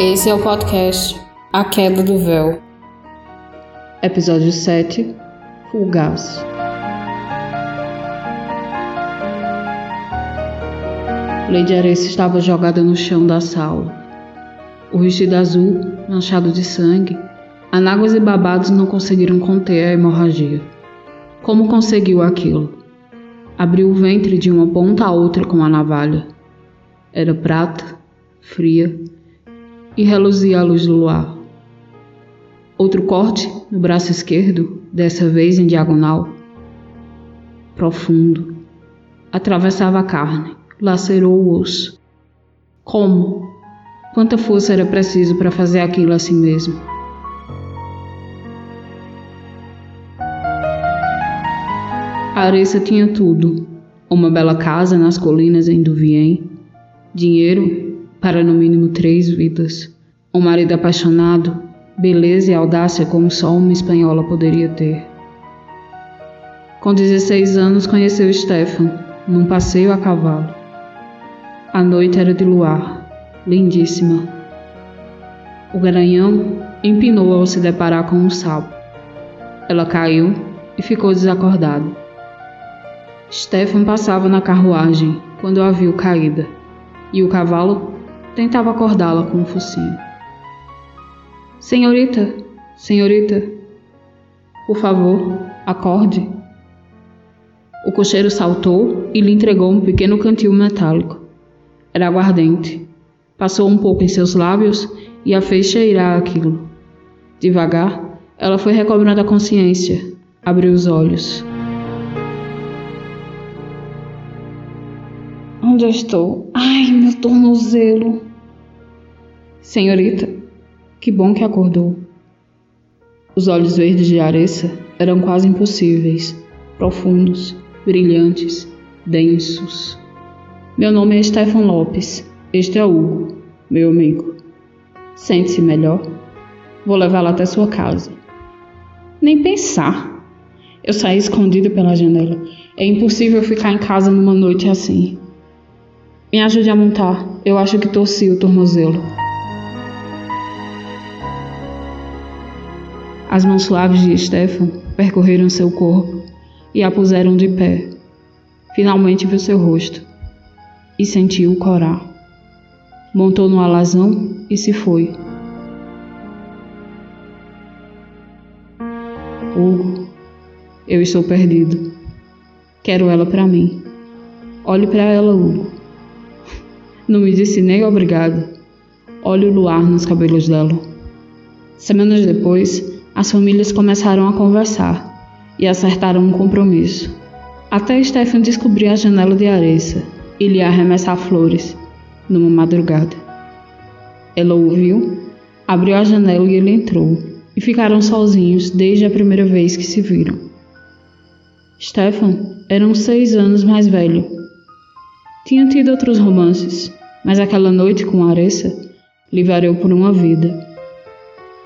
Esse é o podcast A Queda do Véu. Episódio 7 Fugaz. Lady Areça estava jogada no chão da sala. O vestido azul, manchado de sangue, anáguas e babados não conseguiram conter a hemorragia. Como conseguiu aquilo? Abriu o ventre de uma ponta a outra com a navalha. Era prata, fria, e reluzia à luz do luar. Outro corte no braço esquerdo, dessa vez em diagonal. Profundo. Atravessava a carne, lacerou o osso. Como? Quanta força era preciso para fazer aquilo assim mesmo? A Aressa tinha tudo: uma bela casa nas colinas em Duvien, dinheiro para no mínimo três vidas, um marido apaixonado, beleza e audácia como só uma espanhola poderia ter. Com 16 anos conheceu Stefan, num passeio a cavalo. A noite era de luar, lindíssima. O garanhão empinou ao se deparar com um sapo. Ela caiu e ficou desacordada. Stefan passava na carruagem quando a viu caída, e o cavalo tentava acordá-la com um focinho. Senhorita, senhorita, por favor, acorde. O cocheiro saltou e lhe entregou um pequeno cantil metálico. Era aguardente. Passou um pouco em seus lábios e a fez cheirar aquilo. Devagar, ela foi recobrando a consciência, abriu os olhos. Onde eu estou? Ai, meu tornozelo. Senhorita, que bom que acordou. Os olhos verdes de Aressa eram quase impossíveis, profundos, brilhantes, densos. Meu nome é Stefan Lopes. Este é Hugo, meu amigo. Sente-se melhor? Vou levá-la até sua casa. Nem pensar. Eu saí escondido pela janela. É impossível ficar em casa numa noite assim. Me ajude a montar. Eu acho que torci o tornozelo. As mãos suaves de Stefan percorreram seu corpo e a puseram de pé. Finalmente viu seu rosto e sentiu corar. Montou no alazão e se foi. Hugo, eu estou perdido. Quero ela para mim. Olhe para ela, Hugo. Não me disse nem obrigado. Olhe o luar nos cabelos dela. Semanas depois, as famílias começaram a conversar e acertaram um compromisso. Até Stephen descobrir a janela de Aressa e lhe arremessar flores, numa madrugada. Ela ouviu, abriu a janela e ele entrou, e ficaram sozinhos desde a primeira vez que se viram. Stefan era uns seis anos mais velho tinha tido outros romances, mas aquela noite com Aressa lhe variou por uma vida.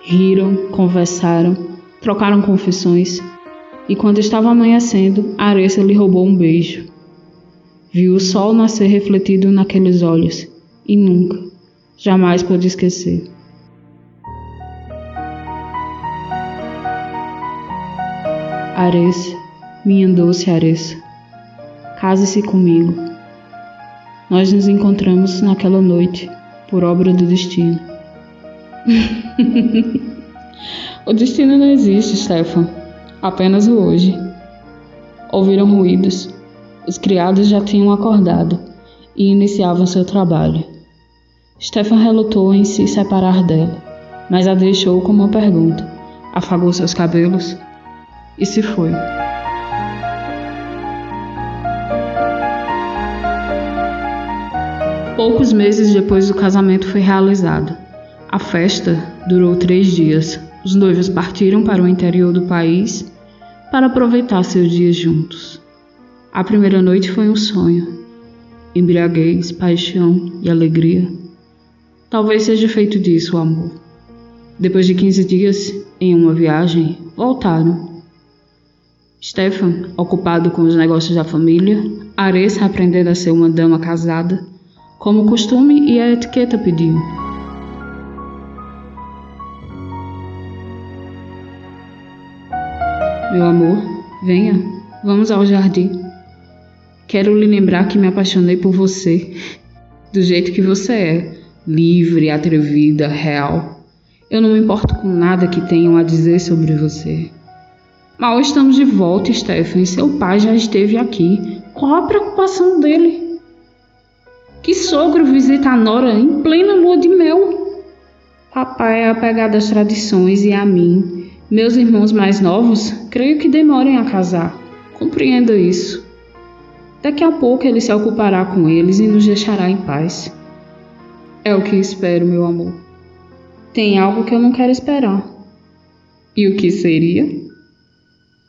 Riram, conversaram, trocaram confissões, e quando estava amanhecendo, Aressa lhe roubou um beijo. Viu o sol nascer refletido naqueles olhos e nunca, jamais pôde esquecer. Aressa, minha doce Aressa, case-se comigo nós nos encontramos naquela noite, por obra do destino. o destino não existe, Stefan. Apenas o hoje. Ouviram ruídos. Os criados já tinham acordado e iniciavam seu trabalho. Stefan relutou em se separar dela, mas a deixou com uma pergunta. Afagou seus cabelos e se foi. Poucos meses depois do casamento foi realizado. A festa durou três dias. Os noivos partiram para o interior do país para aproveitar seus dias juntos. A primeira noite foi um sonho. Embriaguez, paixão e alegria. Talvez seja feito disso o amor. Depois de 15 dias, em uma viagem, voltaram. Stefan, ocupado com os negócios da família, Aressa aprendendo a ser uma dama casada, como o costume e a etiqueta pediam. Meu amor, venha, vamos ao jardim. Quero lhe lembrar que me apaixonei por você, do jeito que você é, livre, atrevida, real. Eu não me importo com nada que tenham a dizer sobre você. Mal estamos de volta, Stephen. Seu pai já esteve aqui. Qual a preocupação dele? Que sogro visita a Nora em plena lua de mel? Papai é apegado às tradições e a mim. Meus irmãos mais novos, creio que demorem a casar. Compreenda isso. Daqui a pouco ele se ocupará com eles e nos deixará em paz. É o que espero, meu amor. Tem algo que eu não quero esperar. E o que seria?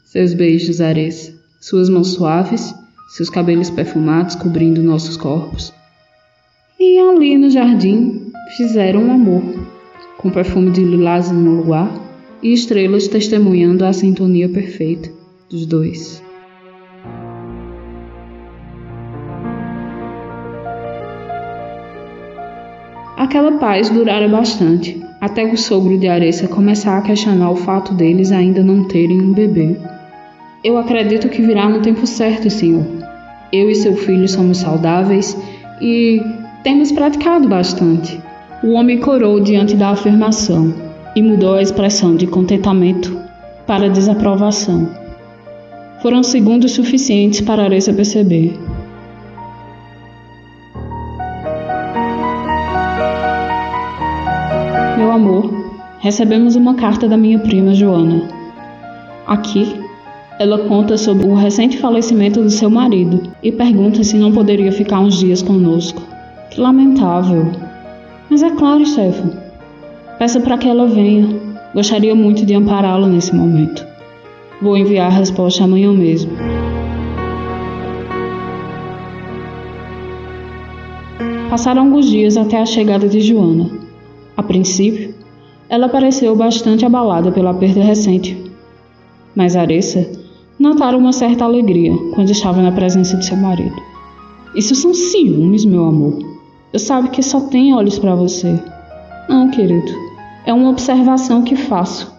Seus beijos, Aressa, suas mãos suaves, seus cabelos perfumados cobrindo nossos corpos. E ali no jardim fizeram um amor, com perfume de lilás no luar e estrelas testemunhando a sintonia perfeita dos dois. Aquela paz durara bastante, até o sogro de Aressa começar a questionar o fato deles ainda não terem um bebê. Eu acredito que virá no tempo certo, senhor. Eu e seu filho somos saudáveis e temos praticado bastante. O homem corou diante da afirmação e mudou a expressão de contentamento para desaprovação. Foram segundos suficientes para Aressa perceber Meu amor, recebemos uma carta da minha prima Joana. Aqui, ela conta sobre o recente falecimento do seu marido e pergunta se não poderia ficar uns dias conosco. Que lamentável. Mas é claro, Stefan. Peça para que ela venha. Gostaria muito de ampará-la nesse momento. Vou enviar a resposta amanhã mesmo. Passaram alguns dias até a chegada de Joana. A princípio, ela pareceu bastante abalada pela perda recente, mas Aressa notara uma certa alegria quando estava na presença de seu marido. Isso são ciúmes, meu amor. Eu sabe que só tem olhos para você. Não, querido. É uma observação que faço.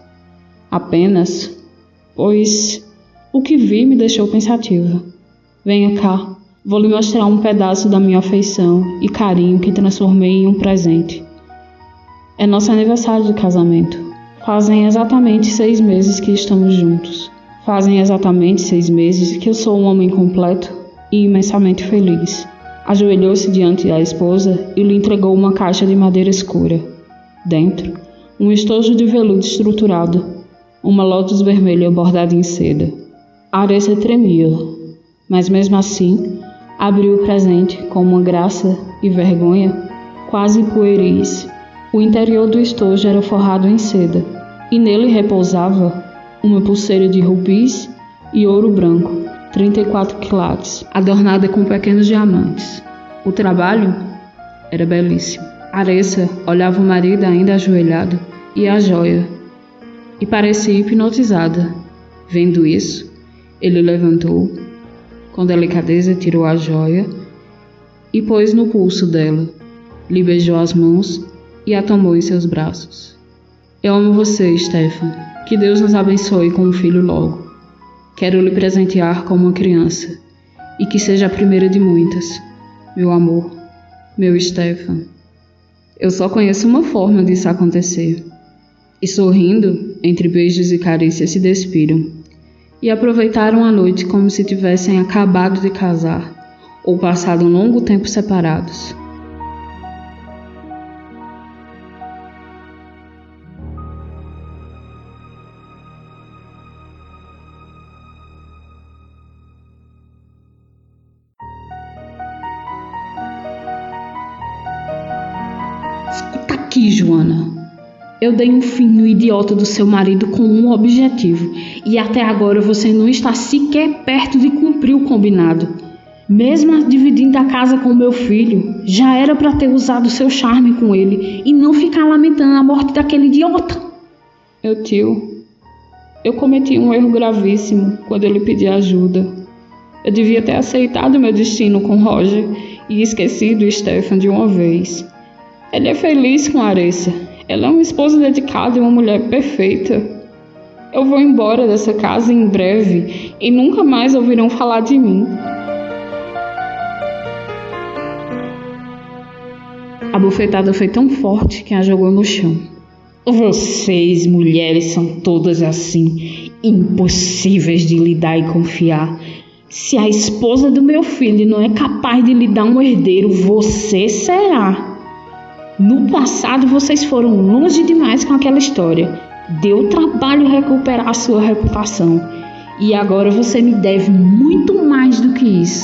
Apenas, pois o que vi me deixou pensativa. Venha cá, vou lhe mostrar um pedaço da minha afeição e carinho que transformei em um presente. É nosso aniversário de casamento. Fazem exatamente seis meses que estamos juntos. Fazem exatamente seis meses que eu sou um homem completo e imensamente feliz. Ajoelhou-se diante da esposa e lhe entregou uma caixa de madeira escura. Dentro, um estojo de veludo estruturado, uma lótus vermelha bordada em seda. A Aressa tremia, mas mesmo assim abriu o presente com uma graça e vergonha quase pueris o interior do estojo era forrado em seda, e nele repousava uma pulseira de rubis e ouro branco, 34 quilates, adornada com pequenos diamantes. O trabalho era belíssimo. Aressa olhava o marido ainda ajoelhado e a joia, e parecia hipnotizada. Vendo isso, ele levantou, com delicadeza tirou a joia e pôs no pulso dela, lhe beijou as mãos e a tomou em seus braços. Eu amo você, Stefan. Que Deus nos abençoe com um filho logo. Quero lhe presentear como uma criança e que seja a primeira de muitas. Meu amor, meu Stefan. Eu só conheço uma forma disso acontecer. E sorrindo, entre beijos e carícias, se despiram e aproveitaram a noite como se tivessem acabado de casar ou passado um longo tempo separados. Eu dei um fim no idiota do seu marido com um objetivo, e até agora você não está sequer perto de cumprir o combinado. Mesmo dividindo a casa com meu filho, já era para ter usado seu charme com ele e não ficar lamentando a morte daquele idiota. Meu tio, eu cometi um erro gravíssimo quando ele pedi ajuda. Eu devia ter aceitado meu destino com Roger e esquecido Stefan de uma vez. Ele é feliz com Aressa. Ela é uma esposa dedicada e uma mulher perfeita. Eu vou embora dessa casa em breve e nunca mais ouvirão falar de mim. A bufetada foi tão forte que a jogou no chão. Vocês, mulheres, são todas assim, impossíveis de lidar e confiar. Se a esposa do meu filho não é capaz de lhe dar um herdeiro, você será. No passado vocês foram longe demais com aquela história. Deu trabalho recuperar a sua reputação. E agora você me deve muito mais do que isso.